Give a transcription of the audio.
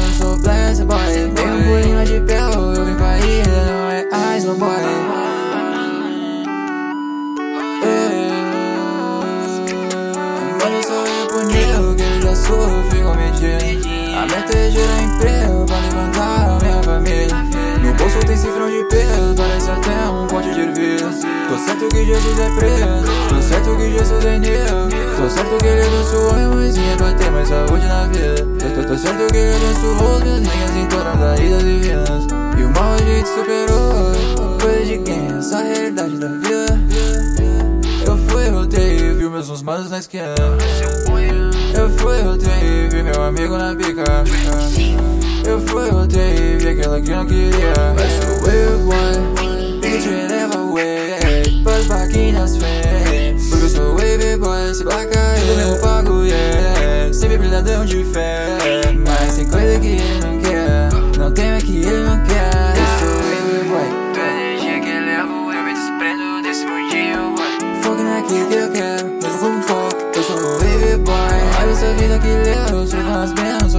I'm so blessed, boy Tem um pulinho de pelo. eu vim pra ilha Não é eyes, my boy. É. Só eu pro nego, que eu já fico com A meta é gerar emprego pra levantar a minha família. No bolso tem cifrão de peso, parece até um pote de ervilha Tô certo que Jesus é preso certo que ele abençoou minha mãezinha pra ter mais saúde na vida. Tô, tô, tô certo que ele abençoou as minhas em torno da ida divinas. E o mal a gente superou, coisa de quem? Essa realidade da vida. Eu fui, voltei e vi meus uns manos na esquina. Eu fui, voltei e vi meu amigo na bica. Eu fui, voltei e vi aquela que não queria. Mas sou eu, cidadão de fé. Mas tem coisa que ele não quer. Não tem o que ele não quer. Eu sou ele, boy. Tua energia que levo Eu me desprendo desse mundinho, boy. Foco naquilo é que eu quero Mesmo com pouco Eu sou o baby boy. Olha essa vida que levo, Eu sou as bênçãos.